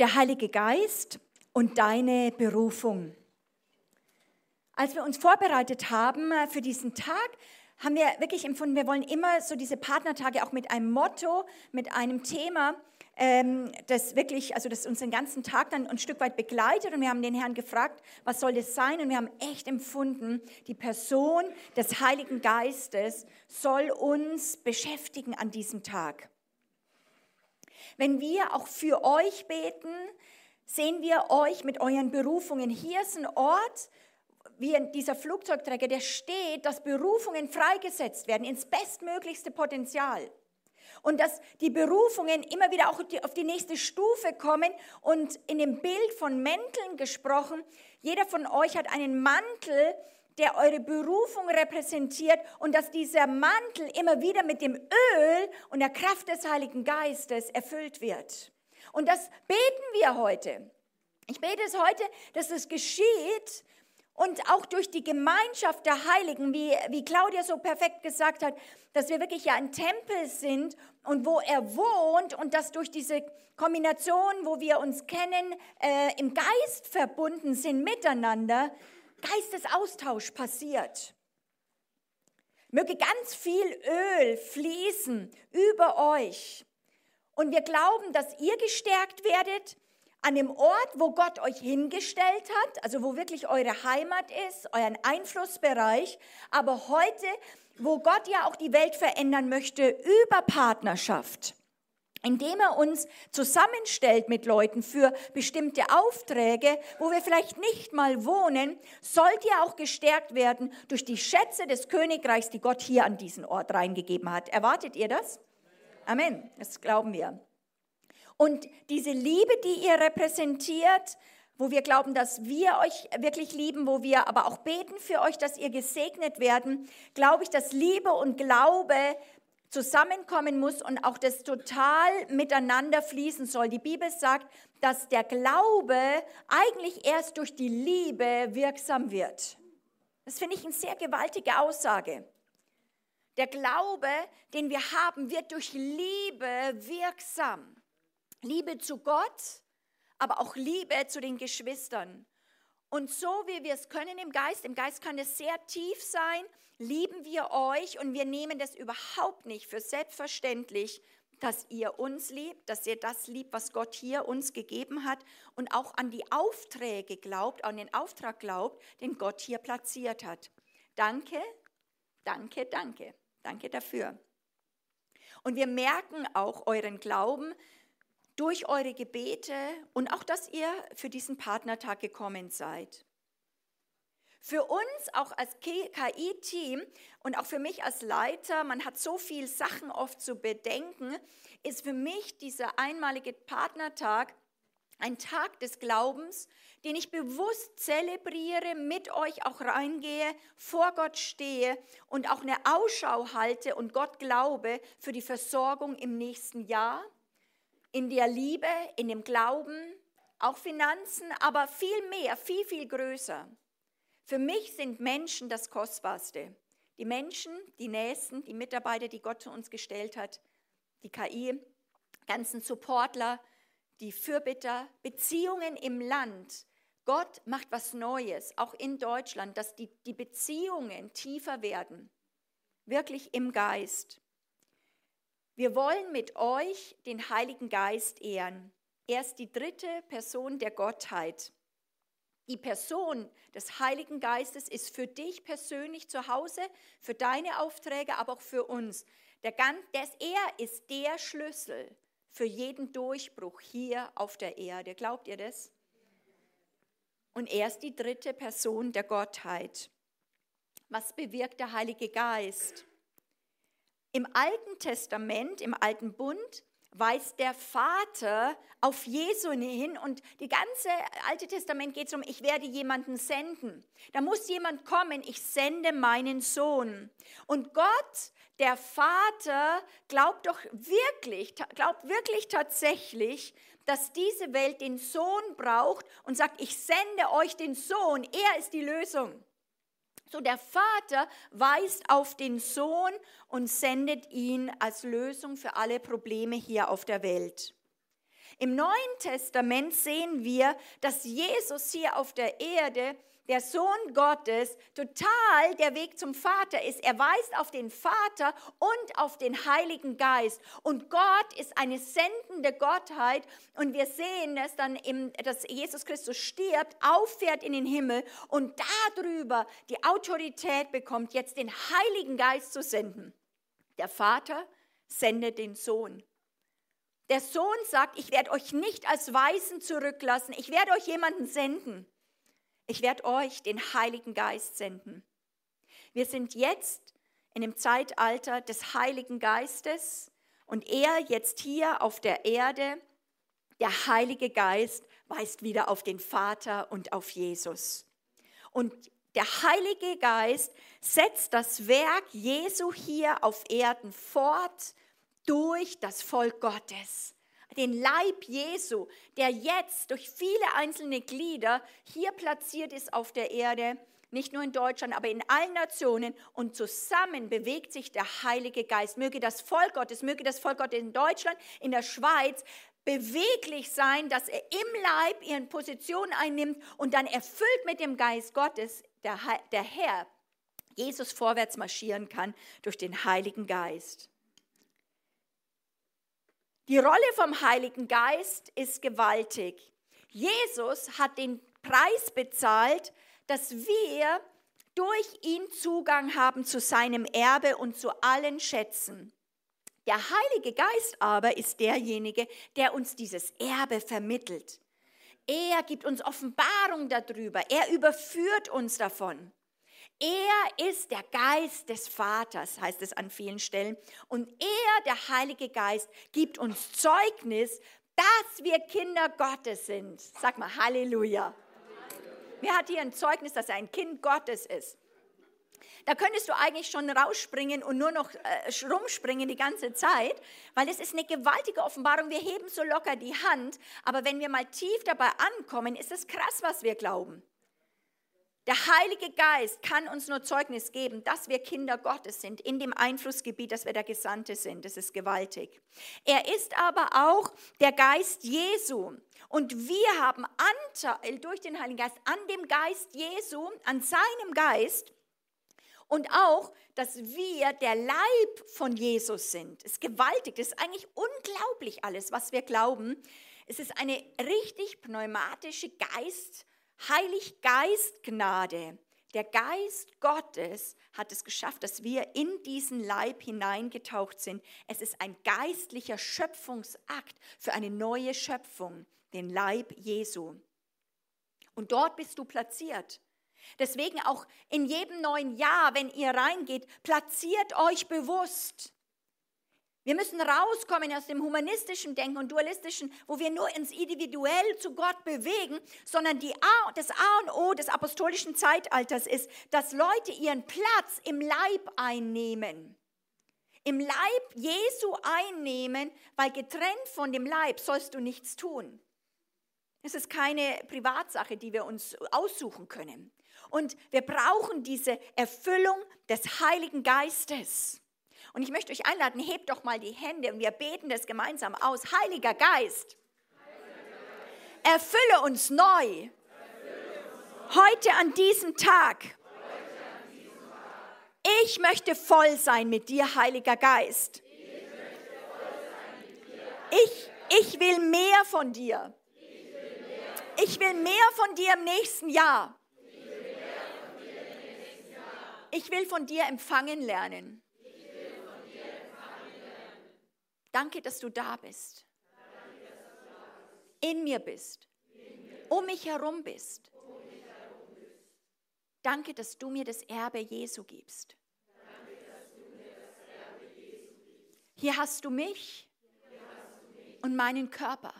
der Heilige Geist und deine Berufung. Als wir uns vorbereitet haben äh, für diesen Tag, haben wir wirklich empfunden, wir wollen immer so diese Partnertage auch mit einem Motto, mit einem Thema, ähm, das wirklich, also das uns den ganzen Tag dann ein Stück weit begleitet. Und wir haben den Herrn gefragt, was soll das sein? Und wir haben echt empfunden, die Person des Heiligen Geistes soll uns beschäftigen an diesem Tag. Wenn wir auch für euch beten, sehen wir euch mit euren Berufungen. Hier ist ein Ort, wie dieser Flugzeugträger, der steht, dass Berufungen freigesetzt werden ins bestmöglichste Potenzial. Und dass die Berufungen immer wieder auch auf die nächste Stufe kommen. Und in dem Bild von Mänteln gesprochen, jeder von euch hat einen Mantel, der eure Berufung repräsentiert und dass dieser Mantel immer wieder mit dem Öl und der Kraft des Heiligen Geistes erfüllt wird. Und das beten wir heute. Ich bete es heute, dass es geschieht und auch durch die Gemeinschaft der Heiligen, wie, wie Claudia so perfekt gesagt hat, dass wir wirklich ja ein Tempel sind und wo er wohnt und dass durch diese Kombination, wo wir uns kennen, äh, im Geist verbunden sind miteinander, Geistesaustausch passiert. Möge ganz viel Öl fließen über euch. Und wir glauben, dass ihr gestärkt werdet an dem Ort, wo Gott euch hingestellt hat, also wo wirklich eure Heimat ist, euren Einflussbereich, aber heute, wo Gott ja auch die Welt verändern möchte über Partnerschaft indem er uns zusammenstellt mit Leuten für bestimmte Aufträge, wo wir vielleicht nicht mal wohnen, sollt ihr auch gestärkt werden durch die Schätze des Königreichs, die Gott hier an diesen Ort reingegeben hat. Erwartet ihr das? Amen, das glauben wir. Und diese Liebe, die ihr repräsentiert, wo wir glauben, dass wir euch wirklich lieben, wo wir aber auch beten für euch, dass ihr gesegnet werden, glaube ich, dass Liebe und Glaube zusammenkommen muss und auch das total miteinander fließen soll. Die Bibel sagt, dass der Glaube eigentlich erst durch die Liebe wirksam wird. Das finde ich eine sehr gewaltige Aussage. Der Glaube, den wir haben, wird durch Liebe wirksam. Liebe zu Gott, aber auch Liebe zu den Geschwistern. Und so wie wir es können im Geist, im Geist kann es sehr tief sein, lieben wir euch und wir nehmen das überhaupt nicht für selbstverständlich, dass ihr uns liebt, dass ihr das liebt, was Gott hier uns gegeben hat und auch an die Aufträge glaubt, an den Auftrag glaubt, den Gott hier platziert hat. Danke, danke, danke, danke dafür. Und wir merken auch euren Glauben, durch eure Gebete und auch, dass ihr für diesen Partnertag gekommen seid. Für uns auch als KI-Team und auch für mich als Leiter, man hat so viele Sachen oft zu bedenken, ist für mich dieser einmalige Partnertag ein Tag des Glaubens, den ich bewusst zelebriere, mit euch auch reingehe, vor Gott stehe und auch eine Ausschau halte und Gott glaube für die Versorgung im nächsten Jahr in der Liebe, in dem Glauben, auch Finanzen, aber viel mehr, viel, viel größer. Für mich sind Menschen das Kostbarste. Die Menschen, die Nächsten, die Mitarbeiter, die Gott zu uns gestellt hat, die KI, ganzen Supportler, die Fürbitter, Beziehungen im Land. Gott macht was Neues, auch in Deutschland, dass die, die Beziehungen tiefer werden, wirklich im Geist. Wir wollen mit euch den Heiligen Geist ehren. Er ist die dritte Person der Gottheit. Die Person des Heiligen Geistes ist für dich persönlich zu Hause, für deine Aufträge, aber auch für uns. Der, der, er ist der Schlüssel für jeden Durchbruch hier auf der Erde. Glaubt ihr das? Und er ist die dritte Person der Gottheit. Was bewirkt der Heilige Geist? Im Alten Testament, im Alten Bund, weist der Vater auf Jesu hin und die ganze Alte Testament geht es um, ich werde jemanden senden. Da muss jemand kommen, ich sende meinen Sohn. Und Gott, der Vater, glaubt doch wirklich, glaubt wirklich tatsächlich, dass diese Welt den Sohn braucht und sagt, ich sende euch den Sohn, er ist die Lösung. So der Vater weist auf den Sohn und sendet ihn als Lösung für alle Probleme hier auf der Welt. Im Neuen Testament sehen wir, dass Jesus hier auf der Erde der Sohn Gottes, total der Weg zum Vater ist. Er weist auf den Vater und auf den Heiligen Geist. Und Gott ist eine sendende Gottheit. Und wir sehen es dann, im, dass Jesus Christus stirbt, auffährt in den Himmel und darüber die Autorität bekommt, jetzt den Heiligen Geist zu senden. Der Vater sendet den Sohn. Der Sohn sagt, ich werde euch nicht als Weisen zurücklassen, ich werde euch jemanden senden. Ich werde euch den Heiligen Geist senden. Wir sind jetzt in dem Zeitalter des Heiligen Geistes und er jetzt hier auf der Erde, der Heilige Geist, weist wieder auf den Vater und auf Jesus. Und der Heilige Geist setzt das Werk Jesu hier auf Erden fort durch das Volk Gottes den Leib Jesu, der jetzt durch viele einzelne Glieder hier platziert ist auf der Erde, nicht nur in Deutschland, aber in allen Nationen und zusammen bewegt sich der Heilige Geist. Möge das Volk Gottes, möge das Volk Gottes in Deutschland, in der Schweiz beweglich sein, dass er im Leib ihren Position einnimmt und dann erfüllt mit dem Geist Gottes der, der Herr Jesus vorwärts marschieren kann durch den Heiligen Geist. Die Rolle vom Heiligen Geist ist gewaltig. Jesus hat den Preis bezahlt, dass wir durch ihn Zugang haben zu seinem Erbe und zu allen Schätzen. Der Heilige Geist aber ist derjenige, der uns dieses Erbe vermittelt. Er gibt uns Offenbarung darüber. Er überführt uns davon. Er ist der Geist des Vaters, heißt es an vielen Stellen. Und er, der Heilige Geist, gibt uns Zeugnis, dass wir Kinder Gottes sind. Sag mal Halleluja. Wer hat hier ein Zeugnis, dass er ein Kind Gottes ist? Da könntest du eigentlich schon rausspringen und nur noch äh, rumspringen die ganze Zeit, weil es ist eine gewaltige Offenbarung. Wir heben so locker die Hand, aber wenn wir mal tief dabei ankommen, ist es krass, was wir glauben. Der Heilige Geist kann uns nur Zeugnis geben, dass wir Kinder Gottes sind, in dem Einflussgebiet, dass wir der Gesandte sind. Das ist gewaltig. Er ist aber auch der Geist Jesu. Und wir haben Anteil durch den Heiligen Geist an dem Geist Jesu, an seinem Geist. Und auch, dass wir der Leib von Jesus sind. Das ist gewaltig. Das ist eigentlich unglaublich alles, was wir glauben. Es ist eine richtig pneumatische Geist. Heilig Geist Gnade. Der Geist Gottes hat es geschafft, dass wir in diesen Leib hineingetaucht sind. Es ist ein geistlicher Schöpfungsakt für eine neue Schöpfung, den Leib Jesu. Und dort bist du platziert. Deswegen auch in jedem neuen Jahr, wenn ihr reingeht, platziert euch bewusst. Wir müssen rauskommen aus dem humanistischen Denken und dualistischen, wo wir nur ins Individuell zu Gott bewegen, sondern A, das A und O des apostolischen Zeitalters ist, dass Leute ihren Platz im Leib einnehmen. Im Leib Jesu einnehmen, weil getrennt von dem Leib sollst du nichts tun. Es ist keine Privatsache, die wir uns aussuchen können. Und wir brauchen diese Erfüllung des Heiligen Geistes. Und ich möchte euch einladen, hebt doch mal die Hände und wir beten das gemeinsam aus. Heiliger Geist, erfülle uns neu. Heute an diesem Tag. Ich möchte voll sein mit dir, Heiliger Geist. Ich, ich will mehr von dir. Ich will mehr von dir im nächsten Jahr. Ich will von dir empfangen lernen. Danke, dass du da bist. In mir bist. Um mich herum bist. Danke, dass du mir das Erbe Jesu gibst. Hier hast du mich und meinen Körper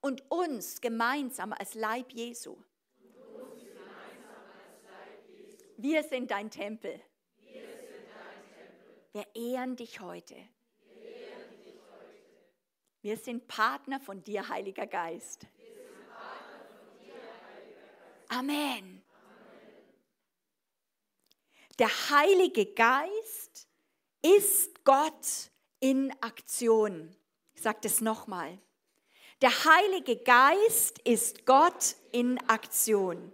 und uns gemeinsam als Leib Jesu. Wir sind dein Tempel. Wir ehren dich heute. Wir sind Partner von dir, Heiliger Geist. Amen. Der Heilige Geist ist Gott in Aktion. sage es nochmal. Der Heilige Geist ist Gott in Aktion.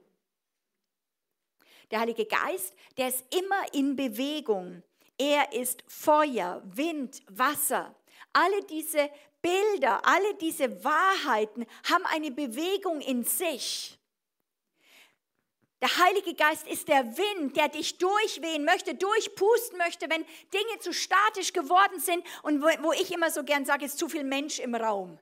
Der Heilige Geist, der ist immer in Bewegung. Er ist Feuer, Wind, Wasser. Alle diese Bilder, alle diese Wahrheiten haben eine Bewegung in sich. Der Heilige Geist ist der Wind, der dich durchwehen möchte, durchpusten möchte, wenn Dinge zu statisch geworden sind und wo, ich immer so gern sage, ist zu viel Mensch im Raum.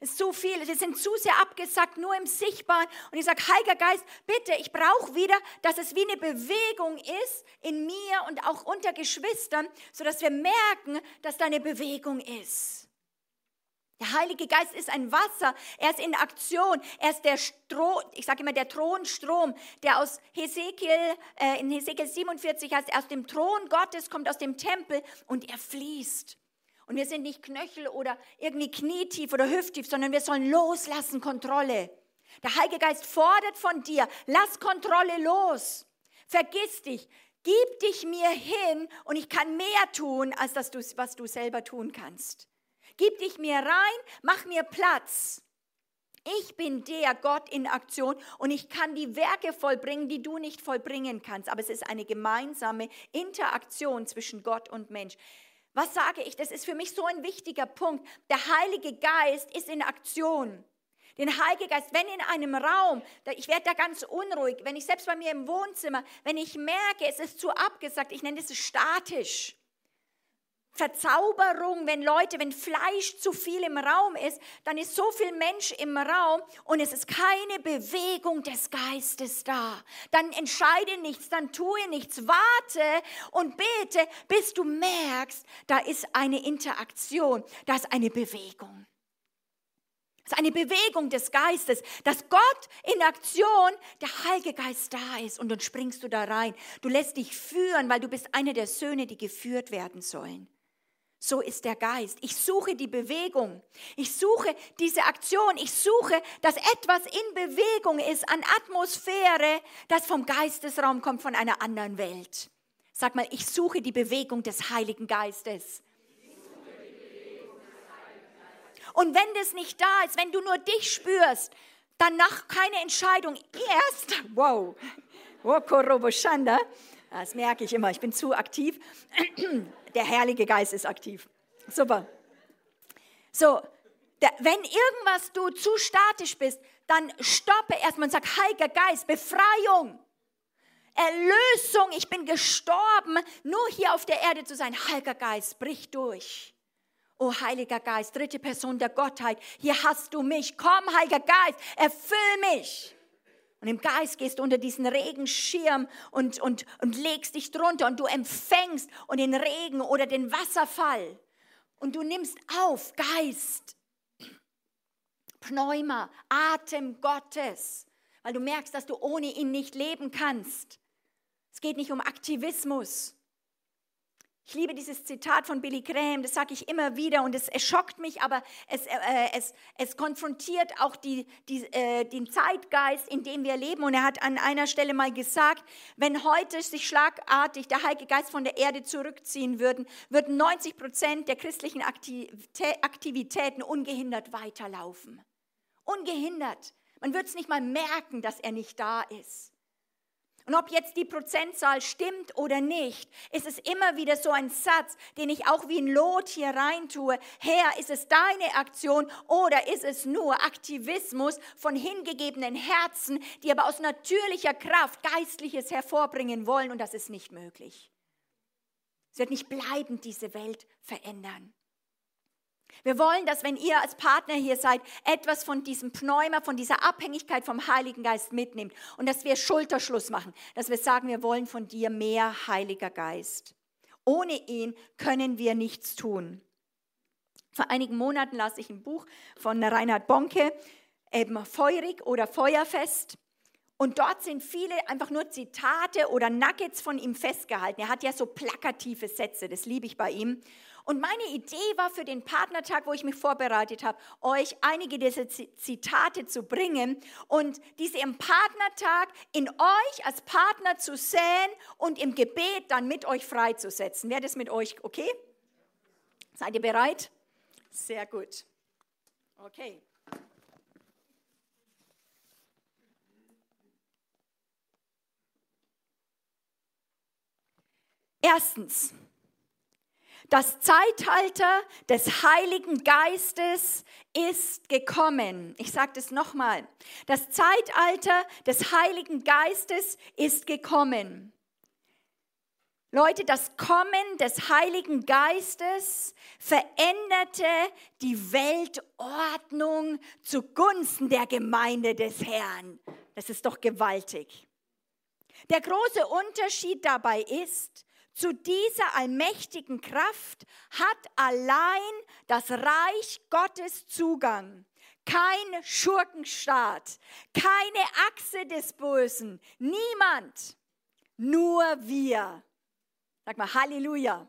Ist zu viel, wir sind zu sehr abgesackt, nur im Sichtbaren. Und ich sage, Heiliger Geist, bitte, ich brauche wieder, dass es wie eine Bewegung ist in mir und auch unter Geschwistern, sodass wir merken, dass da eine Bewegung ist. Der Heilige Geist ist ein Wasser, er ist in Aktion, er ist der Strom, ich sage immer der Thronstrom, der aus Hesekiel, äh, in Hesekiel 47 heißt, aus dem Thron Gottes kommt aus dem Tempel und er fließt. Und wir sind nicht Knöchel oder irgendwie knietief oder hüfttief, sondern wir sollen loslassen, Kontrolle. Der Heilige Geist fordert von dir, lass Kontrolle los. Vergiss dich, gib dich mir hin und ich kann mehr tun, als das, was du selber tun kannst. Gib dich mir rein, mach mir Platz. Ich bin der Gott in Aktion und ich kann die Werke vollbringen, die du nicht vollbringen kannst. Aber es ist eine gemeinsame Interaktion zwischen Gott und Mensch. Was sage ich? Das ist für mich so ein wichtiger Punkt. Der Heilige Geist ist in Aktion. Den Heiligen Geist, wenn in einem Raum, ich werde da ganz unruhig, wenn ich selbst bei mir im Wohnzimmer, wenn ich merke, es ist zu abgesagt, ich nenne es statisch. Verzauberung, wenn Leute, wenn Fleisch zu viel im Raum ist, dann ist so viel Mensch im Raum und es ist keine Bewegung des Geistes da. Dann entscheide nichts, dann tue nichts, warte und bete, bis du merkst, da ist eine Interaktion, da ist eine Bewegung. Es ist eine Bewegung des Geistes, dass Gott in Aktion, der Heilige Geist da ist und dann springst du da rein. Du lässt dich führen, weil du bist einer der Söhne, die geführt werden sollen. So ist der Geist. Ich suche die Bewegung. Ich suche diese Aktion. Ich suche, dass etwas in Bewegung ist an Atmosphäre, das vom Geistesraum kommt, von einer anderen Welt. Sag mal, ich suche die Bewegung des Heiligen Geistes. Und wenn das nicht da ist, wenn du nur dich spürst, danach keine Entscheidung. Erst, wow, das merke ich immer, ich bin zu aktiv der Heilige Geist ist aktiv. Super. So, der, wenn irgendwas du zu statisch bist, dann stoppe erstmal und sag, Heiliger Geist, Befreiung, Erlösung, ich bin gestorben, nur hier auf der Erde zu sein. Heiliger Geist, brich durch. Oh Heiliger Geist, dritte Person der Gottheit, hier hast du mich. Komm, Heiliger Geist, erfüll mich. Und im Geist gehst du unter diesen Regenschirm und, und, und legst dich drunter und du empfängst und den Regen oder den Wasserfall. Und du nimmst auf, Geist, Pneuma, Atem Gottes, weil du merkst, dass du ohne ihn nicht leben kannst. Es geht nicht um Aktivismus. Ich liebe dieses Zitat von Billy Graham, das sage ich immer wieder und es, es schockt mich, aber es, äh, es, es konfrontiert auch die, die, äh, den Zeitgeist, in dem wir leben. Und er hat an einer Stelle mal gesagt, wenn heute sich schlagartig der Heilige Geist von der Erde zurückziehen würden, würden 90 Prozent der christlichen Aktivitäten ungehindert weiterlaufen. Ungehindert. Man wird es nicht mal merken, dass er nicht da ist. Und ob jetzt die Prozentzahl stimmt oder nicht, ist es immer wieder so ein Satz, den ich auch wie ein Lot hier reintue. Herr, ist es deine Aktion oder ist es nur Aktivismus von hingegebenen Herzen, die aber aus natürlicher Kraft Geistliches hervorbringen wollen und das ist nicht möglich. Es wird nicht bleibend diese Welt verändern. Wir wollen, dass wenn ihr als Partner hier seid, etwas von diesem Pneuma, von dieser Abhängigkeit vom Heiligen Geist mitnimmt und dass wir Schulterschluss machen, dass wir sagen, wir wollen von dir mehr Heiliger Geist. Ohne ihn können wir nichts tun. Vor einigen Monaten las ich ein Buch von Reinhard Bonke, eben Feurig oder Feuerfest. Und dort sind viele einfach nur Zitate oder Nuggets von ihm festgehalten. Er hat ja so plakative Sätze, das liebe ich bei ihm. Und meine Idee war für den Partnertag, wo ich mich vorbereitet habe, euch einige dieser Zitate zu bringen und diese im Partnertag in euch als Partner zu säen und im Gebet dann mit euch freizusetzen. Wäre das mit euch okay? Seid ihr bereit? Sehr gut. Okay. Erstens, das Zeitalter des Heiligen Geistes ist gekommen. Ich sage das nochmal. Das Zeitalter des Heiligen Geistes ist gekommen. Leute, das Kommen des Heiligen Geistes veränderte die Weltordnung zugunsten der Gemeinde des Herrn. Das ist doch gewaltig. Der große Unterschied dabei ist, zu dieser allmächtigen Kraft hat allein das Reich Gottes Zugang. Kein Schurkenstaat, keine Achse des Bösen, niemand, nur wir. Sag mal Halleluja.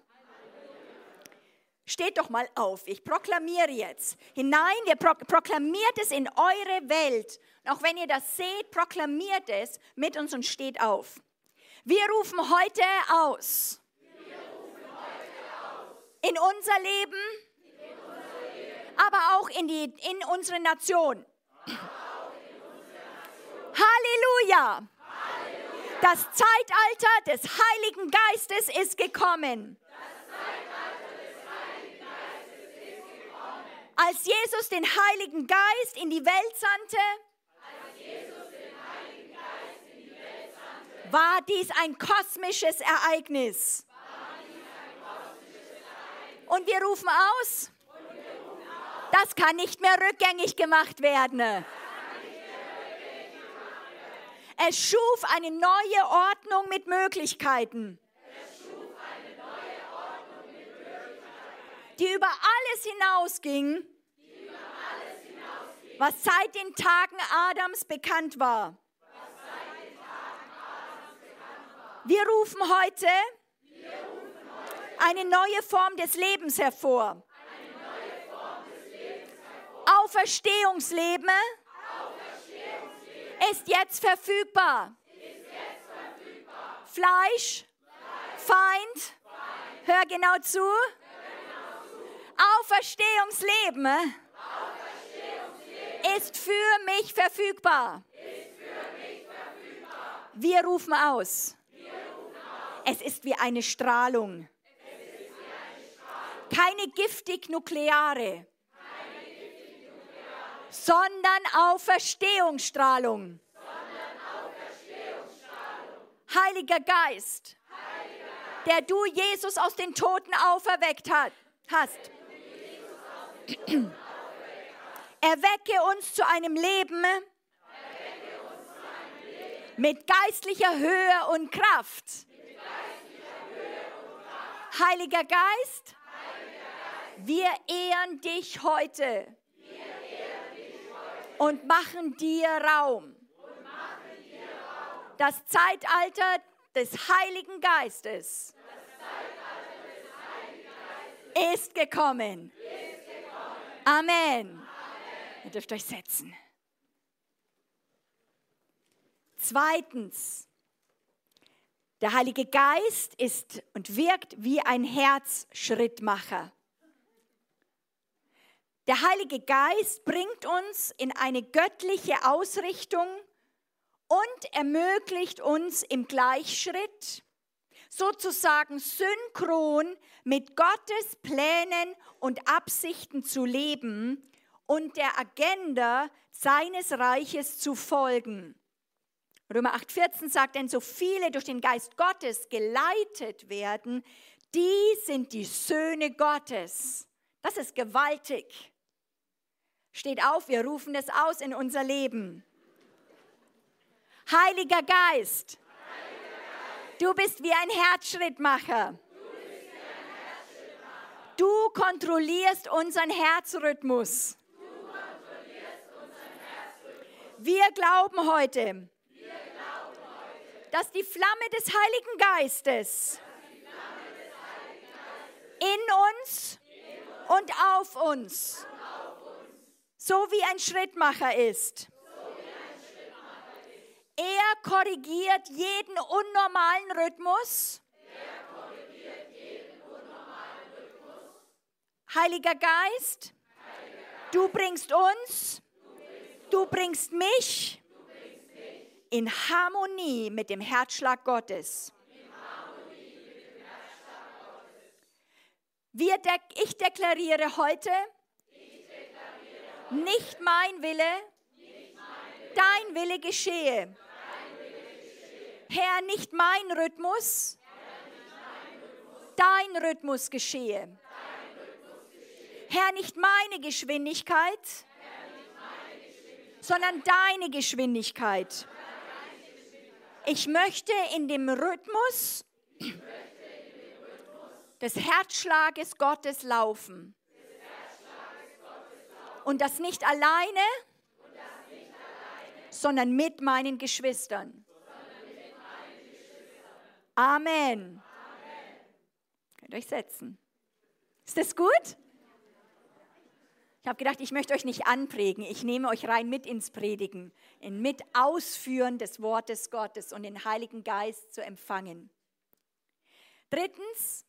Steht doch mal auf, ich proklamiere jetzt hinein, ihr proklamiert es in eure Welt. Und auch wenn ihr das seht, proklamiert es mit uns und steht auf. Wir rufen heute aus. In unser Leben, aber auch in, die, in unsere Nation. Halleluja. Das Zeitalter des Heiligen Geistes ist gekommen. Als Jesus den Heiligen Geist in die Welt sandte, war dies ein kosmisches Ereignis. Und wir rufen aus, das kann nicht mehr rückgängig gemacht werden. Es schuf eine neue Ordnung mit Möglichkeiten. Die über alles hinausging, was seit den Tagen Adams bekannt war. Wir rufen heute eine neue Form des Lebens hervor. Auferstehungsleben ist jetzt verfügbar. Fleisch, Feind, hör genau zu. Auferstehungsleben ist für mich verfügbar. Wir rufen aus. Es ist wie eine Strahlung. Keine giftig-nukleare, sondern Auferstehungsstrahlung. Heiliger Geist, der du Jesus aus den Toten auferweckt hast. Erwecke uns zu einem Leben mit geistlicher Höhe und Kraft. Heiliger Geist, wir ehren dich heute und machen dir Raum. Das Zeitalter des Heiligen Geistes ist gekommen. Amen. Ihr dürft euch setzen. Zweitens, der Heilige Geist ist und wirkt wie ein Herzschrittmacher. Der Heilige Geist bringt uns in eine göttliche Ausrichtung und ermöglicht uns im Gleichschritt, sozusagen synchron mit Gottes Plänen und Absichten zu leben und der Agenda seines Reiches zu folgen. Römer 8,14 sagt, denn so viele durch den Geist Gottes geleitet werden, die sind die Söhne Gottes. Das ist gewaltig. Steht auf, wir rufen es aus in unser Leben. Heiliger Geist, du bist wie ein Herzschrittmacher. Du kontrollierst unseren Herzrhythmus. Wir glauben heute, dass die Flamme des Heiligen Geistes in uns und auf uns so wie ein Schrittmacher ist. Er korrigiert jeden unnormalen Rhythmus. Heiliger Geist, Du bringst uns, du bringst mich in Harmonie mit dem Herzschlag Gottes. Wir de ich deklariere heute, nicht mein Wille, dein Wille geschehe. Herr, nicht mein Rhythmus, dein Rhythmus geschehe. Herr, nicht meine Geschwindigkeit, sondern deine Geschwindigkeit. Ich möchte in dem Rhythmus des Herzschlages Gottes laufen. Und das nicht alleine, sondern mit meinen Geschwistern. Amen. Könnt ihr euch setzen. Ist das gut? Ich habe gedacht, ich möchte euch nicht anprägen. Ich nehme euch rein mit ins Predigen, in mit Ausführen des Wortes Gottes und den Heiligen Geist zu empfangen. Drittens,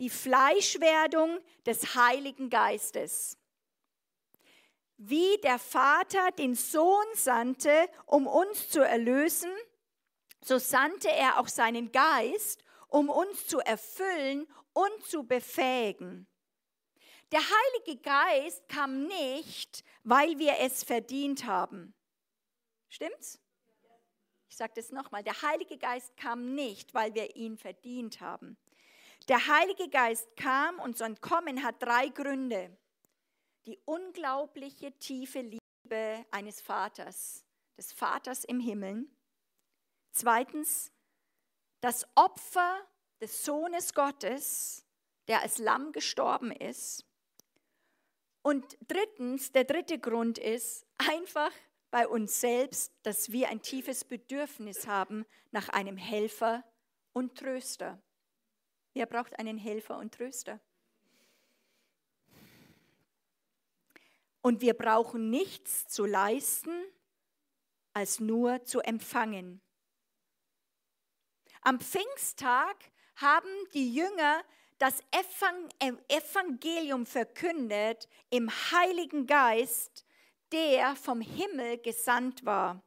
die Fleischwerdung des Heiligen Geistes. Wie der Vater den Sohn sandte, um uns zu erlösen, so sandte er auch seinen Geist, um uns zu erfüllen und zu befähigen. Der Heilige Geist kam nicht, weil wir es verdient haben. Stimmt's? Ich sage das nochmal. Der Heilige Geist kam nicht, weil wir ihn verdient haben. Der Heilige Geist kam und sein Kommen hat drei Gründe. Die unglaubliche tiefe Liebe eines Vaters, des Vaters im Himmel. Zweitens, das Opfer des Sohnes Gottes, der als Lamm gestorben ist. Und drittens, der dritte Grund ist einfach bei uns selbst, dass wir ein tiefes Bedürfnis haben nach einem Helfer und Tröster. Wer braucht einen Helfer und Tröster? Und wir brauchen nichts zu leisten, als nur zu empfangen. Am Pfingsttag haben die Jünger das Evangelium verkündet im Heiligen Geist, der vom Himmel gesandt war.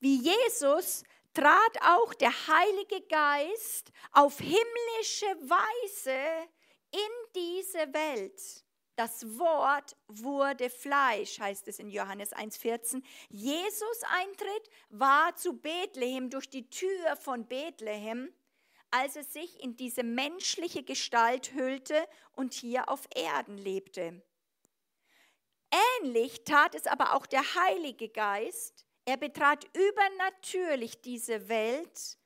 Wie Jesus trat auch der Heilige Geist auf himmlische Weise in diese Welt. Das Wort wurde Fleisch, heißt es in Johannes 1.14. Jesus Eintritt war zu Bethlehem durch die Tür von Bethlehem als er sich in diese menschliche Gestalt hüllte und hier auf Erden lebte. Ähnlich tat es aber auch der Heilige Geist. Er betrat übernatürlich diese Welt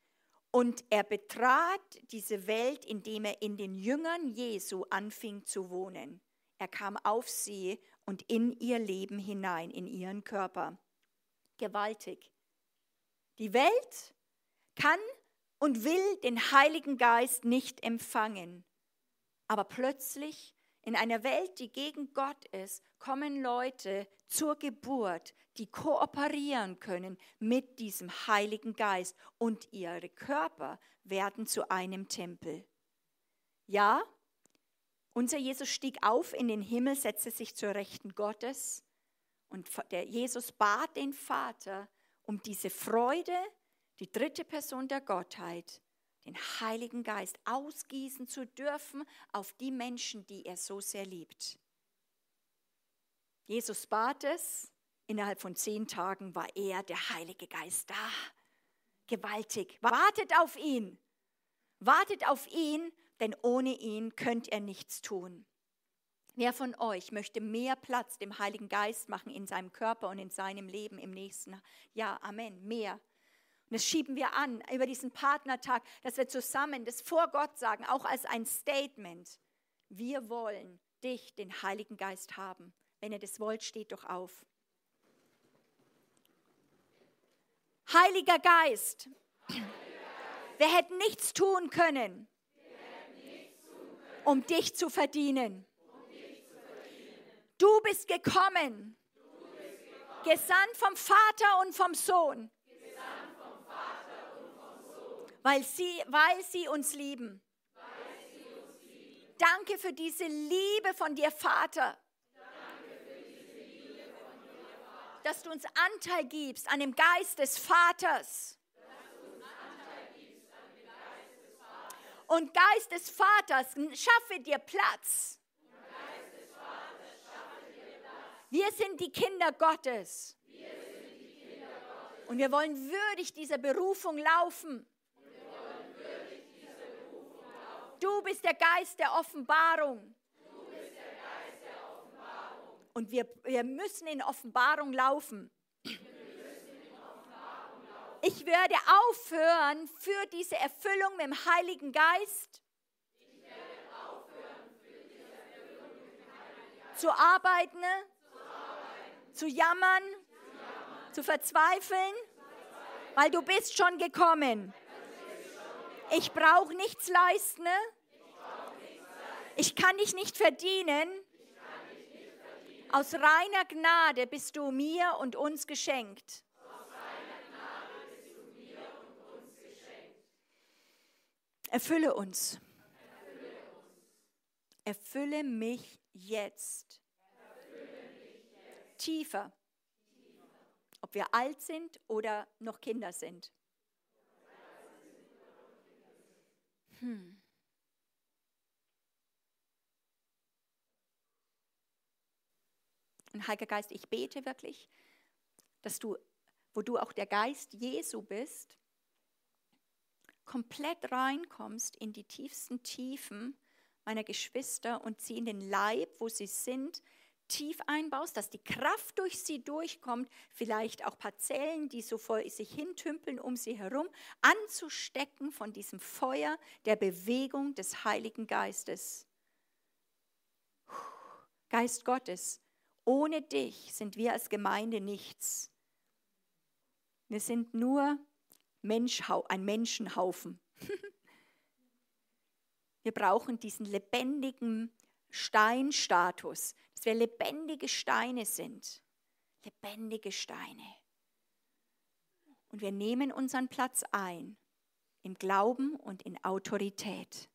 und er betrat diese Welt, indem er in den Jüngern Jesu anfing zu wohnen. Er kam auf sie und in ihr Leben hinein, in ihren Körper. Gewaltig. Die Welt kann und will den Heiligen Geist nicht empfangen. Aber plötzlich in einer Welt, die gegen Gott ist, kommen Leute zur Geburt, die kooperieren können mit diesem Heiligen Geist und ihre Körper werden zu einem Tempel. Ja, unser Jesus stieg auf in den Himmel, setzte sich zur Rechten Gottes und der Jesus bat den Vater um diese Freude, die dritte Person der Gottheit, den Heiligen Geist ausgießen zu dürfen auf die Menschen, die er so sehr liebt. Jesus bat es, innerhalb von zehn Tagen war er, der Heilige Geist, da. Gewaltig. Wartet auf ihn. Wartet auf ihn, denn ohne ihn könnt ihr nichts tun. Wer von euch möchte mehr Platz dem Heiligen Geist machen in seinem Körper und in seinem Leben im nächsten Jahr? Amen. Mehr. Und das schieben wir an über diesen Partnertag, dass wir zusammen das vor Gott sagen, auch als ein Statement. Wir wollen dich, den Heiligen Geist, haben. Wenn ihr das wollt, steht doch auf. Heiliger Geist, wir hätten nichts tun können, um dich zu verdienen. Du bist gekommen, gesandt vom Vater und vom Sohn weil sie, weil sie uns lieben. Danke für diese Liebe von dir, Vater. dass du uns Anteil gibst an dem Geist des Vaters. Und Geist des Vaters, schaffe dir Platz. Wir sind die Kinder Gottes. Und wir wollen würdig dieser Berufung laufen. Du bist der Geist der Offenbarung. Und wir, wir müssen in Offenbarung laufen. Ich werde aufhören für diese Erfüllung mit dem Heiligen Geist. Zu arbeiten, zu jammern, zu verzweifeln, weil du bist schon gekommen. Ich brauche nichts leisten. Ich kann dich nicht verdienen. Aus reiner Gnade bist du mir und uns geschenkt. Erfülle uns. Erfülle mich jetzt. Tiefer. Ob wir alt sind oder noch Kinder sind. Hm. Und Heiliger Geist, ich bete wirklich, dass du, wo du auch der Geist Jesu bist, komplett reinkommst in die tiefsten Tiefen meiner Geschwister und sie in den Leib, wo sie sind, tief einbaust, dass die Kraft durch sie durchkommt, vielleicht auch Parzellen, die so vor sich hintümpeln um sie herum, anzustecken von diesem Feuer der Bewegung des Heiligen Geistes. Geist Gottes, ohne dich sind wir als Gemeinde nichts. Wir sind nur ein Menschenhaufen. wir brauchen diesen lebendigen Steinstatus, dass wir lebendige Steine sind. Lebendige Steine. Und wir nehmen unseren Platz ein im Glauben und in Autorität.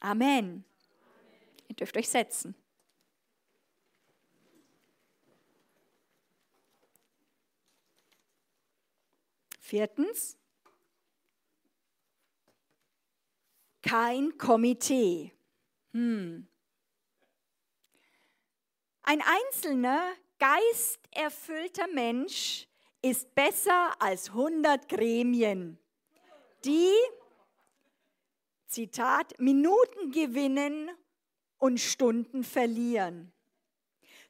Amen. Ihr dürft euch setzen. Viertens, kein Komitee. Hm. Ein einzelner geisterfüllter Mensch ist besser als 100 Gremien, die, Zitat, Minuten gewinnen und Stunden verlieren.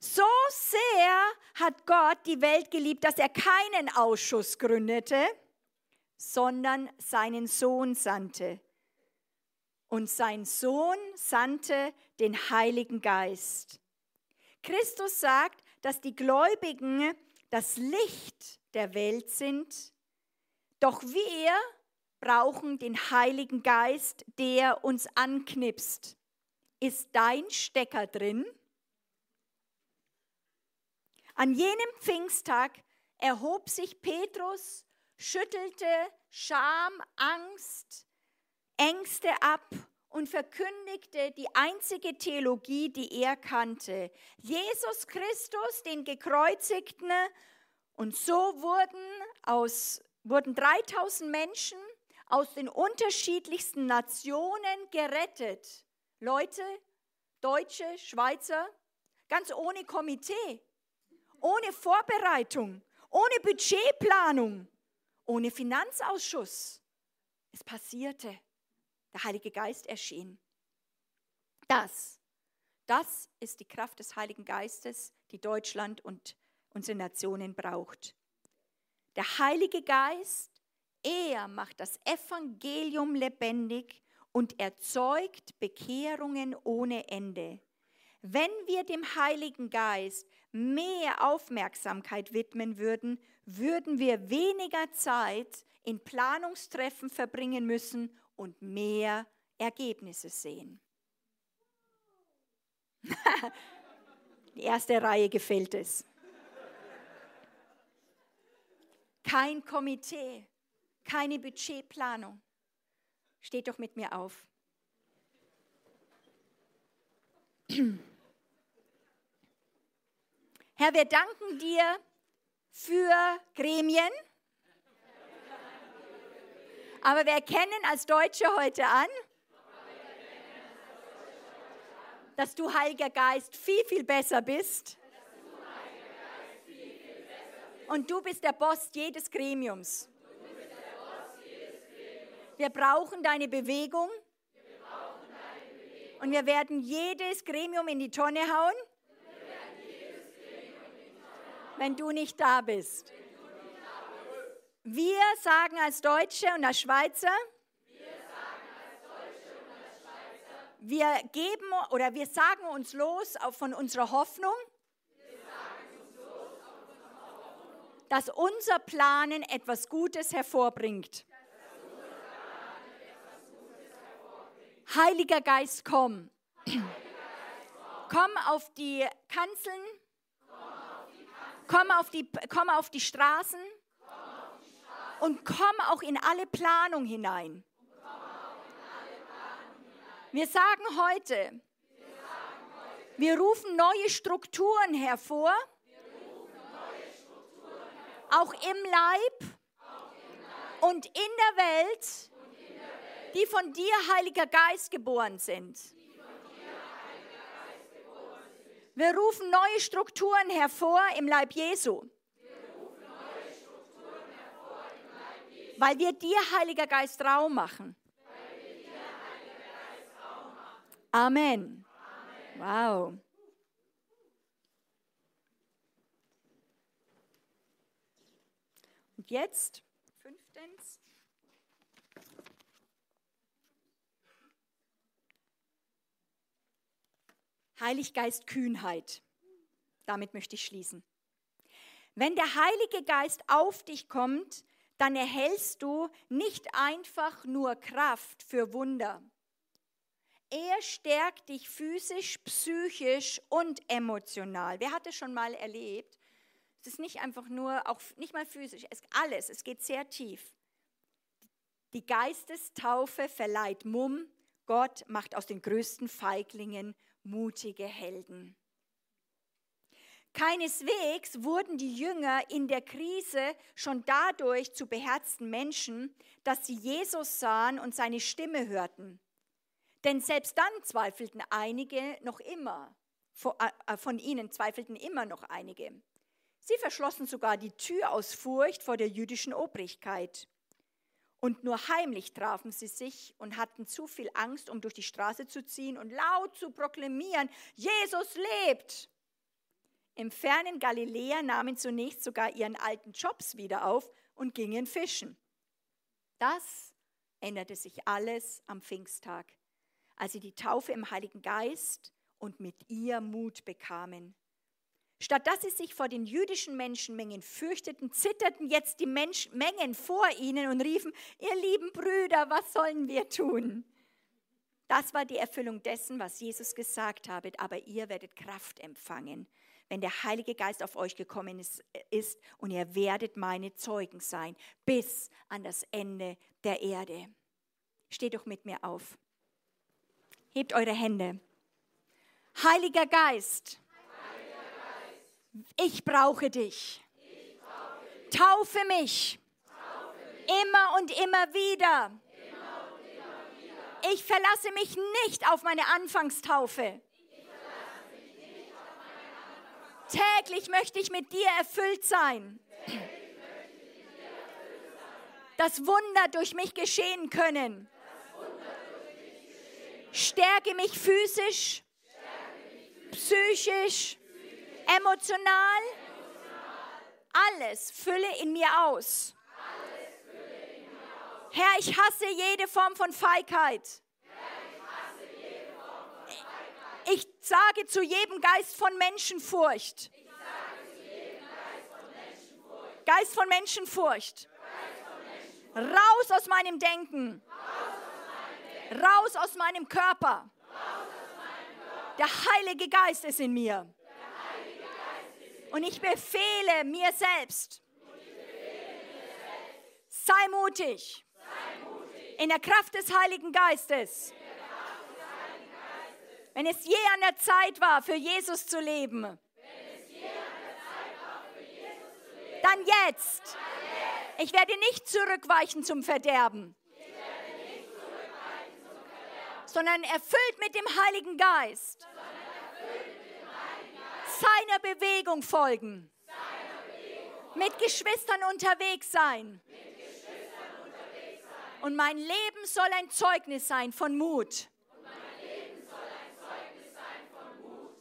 So sehr hat Gott die Welt geliebt, dass er keinen Ausschuss gründete, sondern seinen Sohn sandte. Und sein Sohn sandte den Heiligen Geist. Christus sagt, dass die Gläubigen das Licht der Welt sind, doch wir brauchen den Heiligen Geist, der uns anknipst. Ist dein Stecker drin? An jenem Pfingsttag erhob sich Petrus, schüttelte Scham, Angst, Ängste ab und verkündigte die einzige Theologie, die er kannte. Jesus Christus, den gekreuzigten. Und so wurden, aus, wurden 3000 Menschen aus den unterschiedlichsten Nationen gerettet. Leute, Deutsche, Schweizer, ganz ohne Komitee ohne Vorbereitung, ohne Budgetplanung, ohne Finanzausschuss. Es passierte. Der Heilige Geist erschien. Das, das ist die Kraft des Heiligen Geistes, die Deutschland und unsere Nationen braucht. Der Heilige Geist, er macht das Evangelium lebendig und erzeugt Bekehrungen ohne Ende. Wenn wir dem Heiligen Geist mehr Aufmerksamkeit widmen würden, würden wir weniger Zeit in Planungstreffen verbringen müssen und mehr Ergebnisse sehen. Die erste Reihe gefällt es. Kein Komitee, keine Budgetplanung. Steht doch mit mir auf. Herr, wir danken dir für Gremien. Aber wir erkennen als Deutsche heute an, dass du, Heiliger Geist, viel, viel besser bist. Und du bist der Boss jedes Gremiums. Wir brauchen deine Bewegung. Und wir werden jedes Gremium in die Tonne hauen, wenn du nicht da bist. Wir sagen als Deutsche und als Schweizer, wir geben oder wir sagen uns los von unserer Hoffnung, dass unser Planen etwas Gutes hervorbringt. Heiliger Geist, komm. Komm auf die Kanzeln. Komm auf die, komm auf die Straßen. Und komm auch in alle Planung hinein. Wir sagen heute, wir rufen neue Strukturen hervor, auch im Leib und in der Welt, die von dir, Heiliger Geist, geboren sind. Wir rufen neue Strukturen hervor im Leib Jesu. Weil wir dir, Heiliger Geist, Raum machen. Amen. Wow. Und jetzt, Heiliggeist Kühnheit. Damit möchte ich schließen. Wenn der Heilige Geist auf dich kommt, dann erhältst du nicht einfach nur Kraft für Wunder. Er stärkt dich physisch, psychisch und emotional. Wer hat es schon mal erlebt? Es ist nicht einfach nur, auch nicht mal physisch, es alles, es geht sehr tief. Die Geistestaufe verleiht Mumm, Gott macht aus den größten Feiglingen mutige Helden. Keineswegs wurden die Jünger in der Krise schon dadurch zu beherzten Menschen, dass sie Jesus sahen und seine Stimme hörten. Denn selbst dann zweifelten einige noch immer, äh, von ihnen zweifelten immer noch einige. Sie verschlossen sogar die Tür aus Furcht vor der jüdischen Obrigkeit. Und nur heimlich trafen sie sich und hatten zu viel Angst, um durch die Straße zu ziehen und laut zu proklamieren, Jesus lebt. Im fernen Galiläa nahmen zunächst sogar ihren alten Jobs wieder auf und gingen fischen. Das änderte sich alles am Pfingsttag, als sie die Taufe im Heiligen Geist und mit ihr Mut bekamen. Statt dass sie sich vor den jüdischen Menschenmengen fürchteten, zitterten jetzt die Mensch Mengen vor ihnen und riefen, ihr lieben Brüder, was sollen wir tun? Das war die Erfüllung dessen, was Jesus gesagt habe, aber ihr werdet Kraft empfangen, wenn der Heilige Geist auf euch gekommen ist, ist und ihr werdet meine Zeugen sein, bis an das Ende der Erde. Steht doch mit mir auf. Hebt eure Hände. Heiliger Geist, ich brauche dich. Taufe mich. Immer und immer wieder. Ich verlasse mich nicht auf meine Anfangstaufe. Täglich möchte ich mit dir erfüllt sein. Dass Wunder durch mich geschehen können. Stärke mich physisch, psychisch, emotional, alles fülle in mir aus. Herr, ich hasse jede Form von Feigheit. Ich sage zu jedem Geist von Menschenfurcht. Geist von Menschenfurcht. Raus aus meinem Denken. Raus aus meinem Körper. Der Heilige Geist ist in mir. Und ich befehle mir selbst. Sei mutig. In der Kraft des Heiligen Geistes. Wenn es je an der Zeit war, für Jesus zu leben, Dann jetzt. Ich werde nicht zurückweichen zum Verderben, sondern erfüllt mit dem Heiligen Geist seiner Bewegung folgen. Mit Geschwistern unterwegs sein. Und mein Leben soll ein Zeugnis sein von Mut.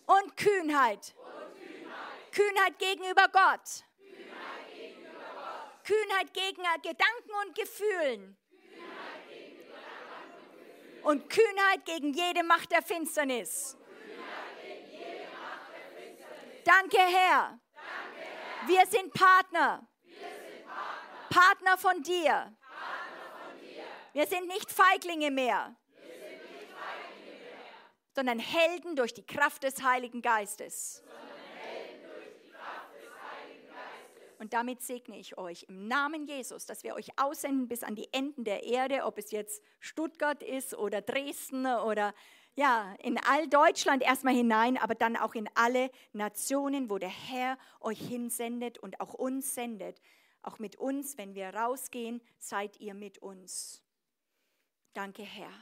Und Kühnheit. Kühnheit gegenüber Gott. Kühnheit gegen Gedanken und Gefühlen. Und Kühnheit gegen jede Macht der Finsternis. Danke, Herr. Wir sind Partner. Partner von dir. Wir sind nicht Feiglinge mehr, sondern Helden durch die Kraft des Heiligen Geistes. Und damit segne ich euch im Namen Jesus, dass wir euch aussenden bis an die Enden der Erde, ob es jetzt Stuttgart ist oder Dresden oder ja, in all Deutschland erstmal hinein, aber dann auch in alle Nationen, wo der Herr euch hinsendet und auch uns sendet. Auch mit uns, wenn wir rausgehen, seid ihr mit uns. Danke, Herr.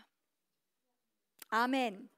Amen.